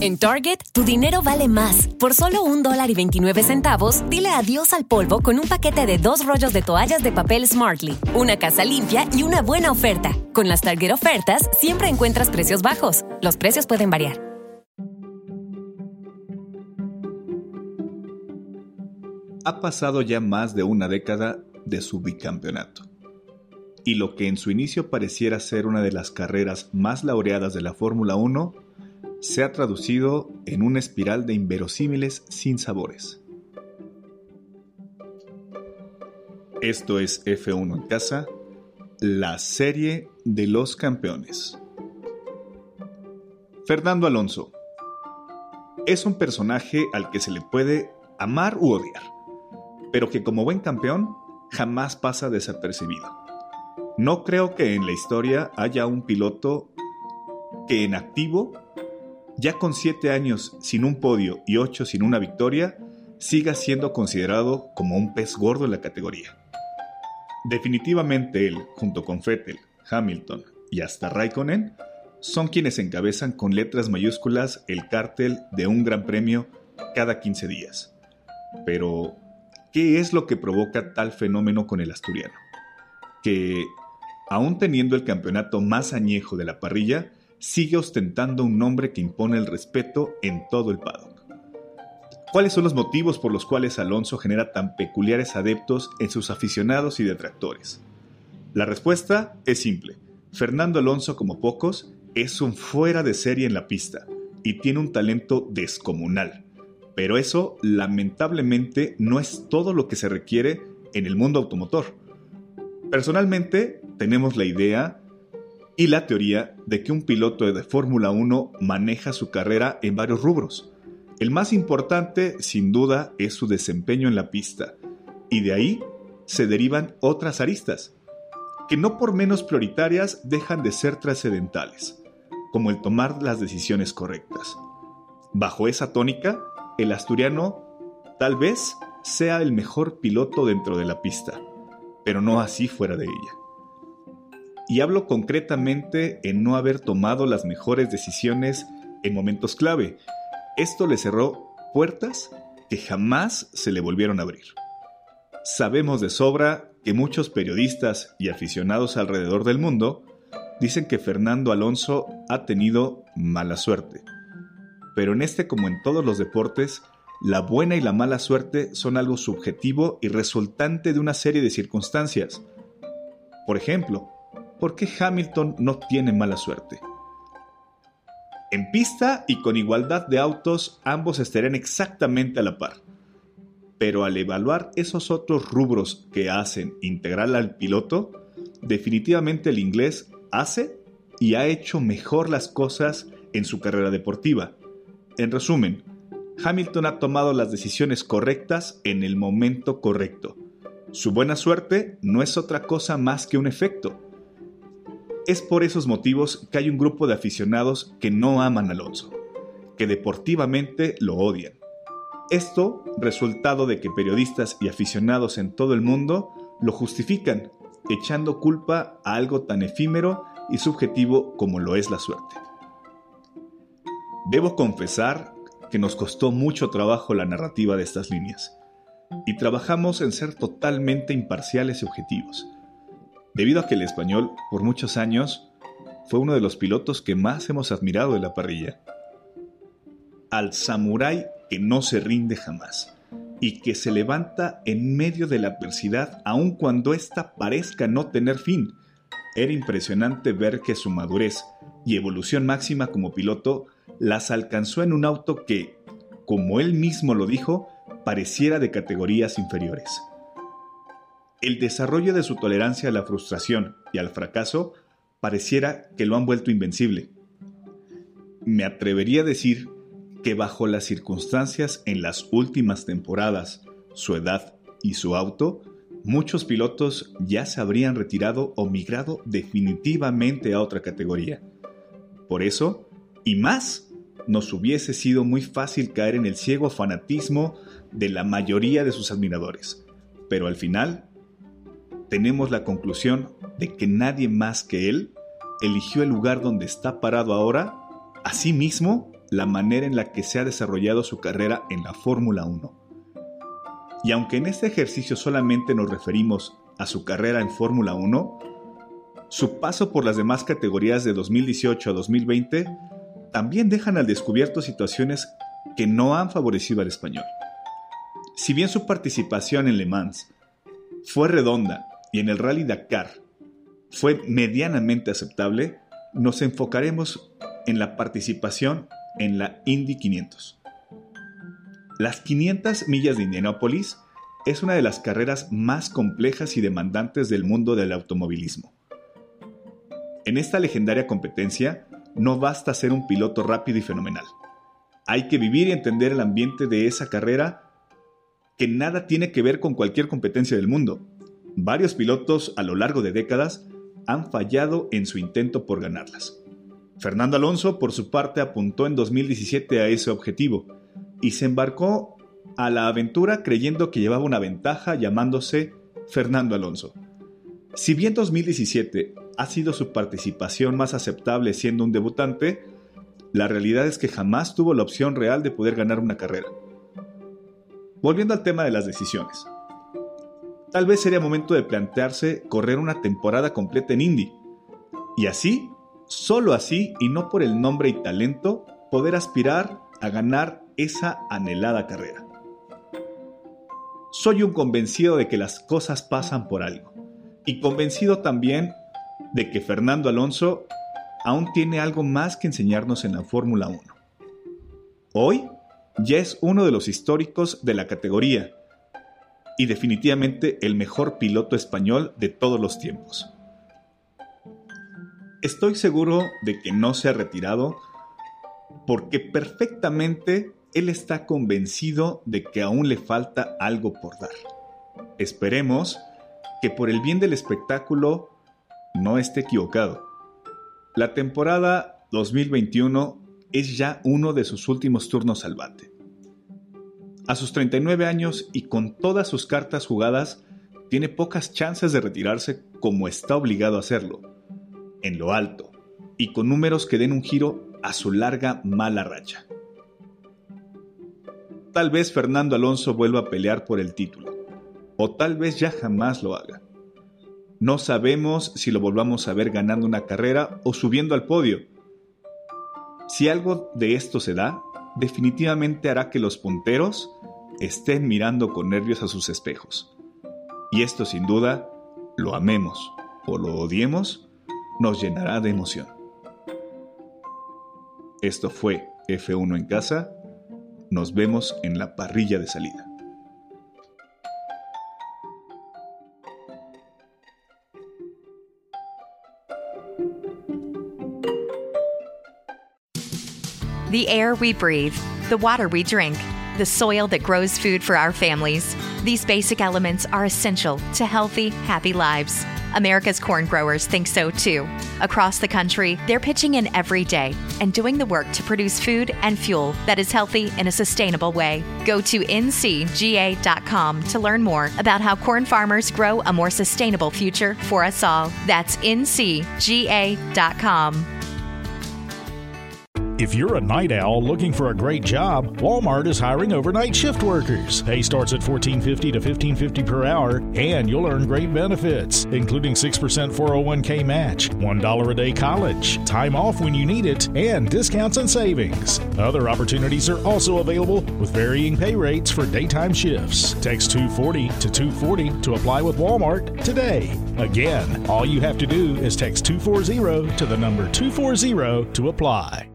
En Target, tu dinero vale más. Por solo un dólar y 29 centavos, dile adiós al polvo con un paquete de dos rollos de toallas de papel Smartly, una casa limpia y una buena oferta. Con las Target ofertas, siempre encuentras precios bajos. Los precios pueden variar. Ha pasado ya más de una década de su bicampeonato. Y lo que en su inicio pareciera ser una de las carreras más laureadas de la Fórmula 1 se ha traducido en una espiral de inverosímiles sin sabores. Esto es F1 en casa, la serie de los campeones. Fernando Alonso es un personaje al que se le puede amar u odiar, pero que como buen campeón jamás pasa desapercibido. No creo que en la historia haya un piloto que en activo ya con 7 años sin un podio y 8 sin una victoria, siga siendo considerado como un pez gordo en la categoría. Definitivamente él, junto con Vettel, Hamilton y hasta Raikkonen, son quienes encabezan con letras mayúsculas el cártel de un gran premio cada 15 días. Pero, ¿qué es lo que provoca tal fenómeno con el asturiano? Que, aún teniendo el campeonato más añejo de la parrilla, sigue ostentando un nombre que impone el respeto en todo el paddock. ¿Cuáles son los motivos por los cuales Alonso genera tan peculiares adeptos en sus aficionados y detractores? La respuesta es simple. Fernando Alonso, como pocos, es un fuera de serie en la pista y tiene un talento descomunal. Pero eso, lamentablemente, no es todo lo que se requiere en el mundo automotor. Personalmente, tenemos la idea y la teoría de que un piloto de Fórmula 1 maneja su carrera en varios rubros. El más importante, sin duda, es su desempeño en la pista, y de ahí se derivan otras aristas, que no por menos prioritarias dejan de ser trascendentales, como el tomar las decisiones correctas. Bajo esa tónica, el asturiano tal vez sea el mejor piloto dentro de la pista, pero no así fuera de ella y hablo concretamente en no haber tomado las mejores decisiones en momentos clave. Esto le cerró puertas que jamás se le volvieron a abrir. Sabemos de sobra que muchos periodistas y aficionados alrededor del mundo dicen que Fernando Alonso ha tenido mala suerte. Pero en este como en todos los deportes, la buena y la mala suerte son algo subjetivo y resultante de una serie de circunstancias. Por ejemplo, ¿por qué Hamilton no tiene mala suerte? En pista y con igualdad de autos, ambos estarían exactamente a la par. Pero al evaluar esos otros rubros que hacen integral al piloto, definitivamente el inglés hace y ha hecho mejor las cosas en su carrera deportiva. En resumen, Hamilton ha tomado las decisiones correctas en el momento correcto. Su buena suerte no es otra cosa más que un efecto es por esos motivos que hay un grupo de aficionados que no aman a Alonso, que deportivamente lo odian. Esto resultado de que periodistas y aficionados en todo el mundo lo justifican, echando culpa a algo tan efímero y subjetivo como lo es la suerte. Debo confesar que nos costó mucho trabajo la narrativa de estas líneas, y trabajamos en ser totalmente imparciales y objetivos debido a que el español, por muchos años, fue uno de los pilotos que más hemos admirado de la parrilla. Al samurái que no se rinde jamás y que se levanta en medio de la adversidad aun cuando ésta parezca no tener fin. Era impresionante ver que su madurez y evolución máxima como piloto las alcanzó en un auto que, como él mismo lo dijo, pareciera de categorías inferiores. El desarrollo de su tolerancia a la frustración y al fracaso pareciera que lo han vuelto invencible. Me atrevería a decir que bajo las circunstancias en las últimas temporadas, su edad y su auto, muchos pilotos ya se habrían retirado o migrado definitivamente a otra categoría. Por eso, y más, nos hubiese sido muy fácil caer en el ciego fanatismo de la mayoría de sus admiradores. Pero al final, tenemos la conclusión de que nadie más que él eligió el lugar donde está parado ahora, a sí mismo la manera en la que se ha desarrollado su carrera en la Fórmula 1. Y aunque en este ejercicio solamente nos referimos a su carrera en Fórmula 1, su paso por las demás categorías de 2018 a 2020 también dejan al descubierto situaciones que no han favorecido al español. Si bien su participación en Le Mans fue redonda y en el Rally Dakar fue medianamente aceptable, nos enfocaremos en la participación en la Indy 500. Las 500 millas de Indianápolis es una de las carreras más complejas y demandantes del mundo del automovilismo. En esta legendaria competencia no basta ser un piloto rápido y fenomenal. Hay que vivir y entender el ambiente de esa carrera que nada tiene que ver con cualquier competencia del mundo. Varios pilotos a lo largo de décadas han fallado en su intento por ganarlas. Fernando Alonso, por su parte, apuntó en 2017 a ese objetivo y se embarcó a la aventura creyendo que llevaba una ventaja llamándose Fernando Alonso. Si bien 2017 ha sido su participación más aceptable siendo un debutante, la realidad es que jamás tuvo la opción real de poder ganar una carrera. Volviendo al tema de las decisiones. Tal vez sería momento de plantearse correr una temporada completa en Indy. Y así Solo así, y no por el nombre y talento, poder aspirar a ganar esa anhelada carrera. Soy un convencido de que las cosas pasan por algo, y convencido también de que Fernando Alonso aún tiene algo más que enseñarnos en la Fórmula 1. Hoy ya es uno de los históricos de la categoría y definitivamente el mejor piloto español de todos los tiempos. Estoy seguro de que no se ha retirado porque perfectamente él está convencido de que aún le falta algo por dar. Esperemos que por el bien del espectáculo no esté equivocado. La temporada 2021 es ya uno de sus últimos turnos al bate. A sus 39 años y con todas sus cartas jugadas, tiene pocas chances de retirarse como está obligado a hacerlo en lo alto y con números que den un giro a su larga mala racha. Tal vez Fernando Alonso vuelva a pelear por el título, o tal vez ya jamás lo haga. No sabemos si lo volvamos a ver ganando una carrera o subiendo al podio. Si algo de esto se da, definitivamente hará que los punteros estén mirando con nervios a sus espejos. Y esto sin duda, lo amemos o lo odiemos, nos llenará de emoción. Esto fue F1 en casa. Nos vemos en la parrilla de salida. The air we breathe, the water we drink, the soil that grows food for our families. These basic elements are essential to healthy, happy lives. America's corn growers think so too. Across the country, they're pitching in every day and doing the work to produce food and fuel that is healthy in a sustainable way. Go to ncga.com to learn more about how corn farmers grow a more sustainable future for us all. That's ncga.com. If you're a night owl looking for a great job, Walmart is hiring overnight shift workers. Pay starts at $14.50 to $15.50 per hour, and you'll earn great benefits, including 6% 401k match, $1 a day college, time off when you need it, and discounts and savings. Other opportunities are also available with varying pay rates for daytime shifts. Text 240 to 240 to apply with Walmart today. Again, all you have to do is text 240 to the number 240 to apply.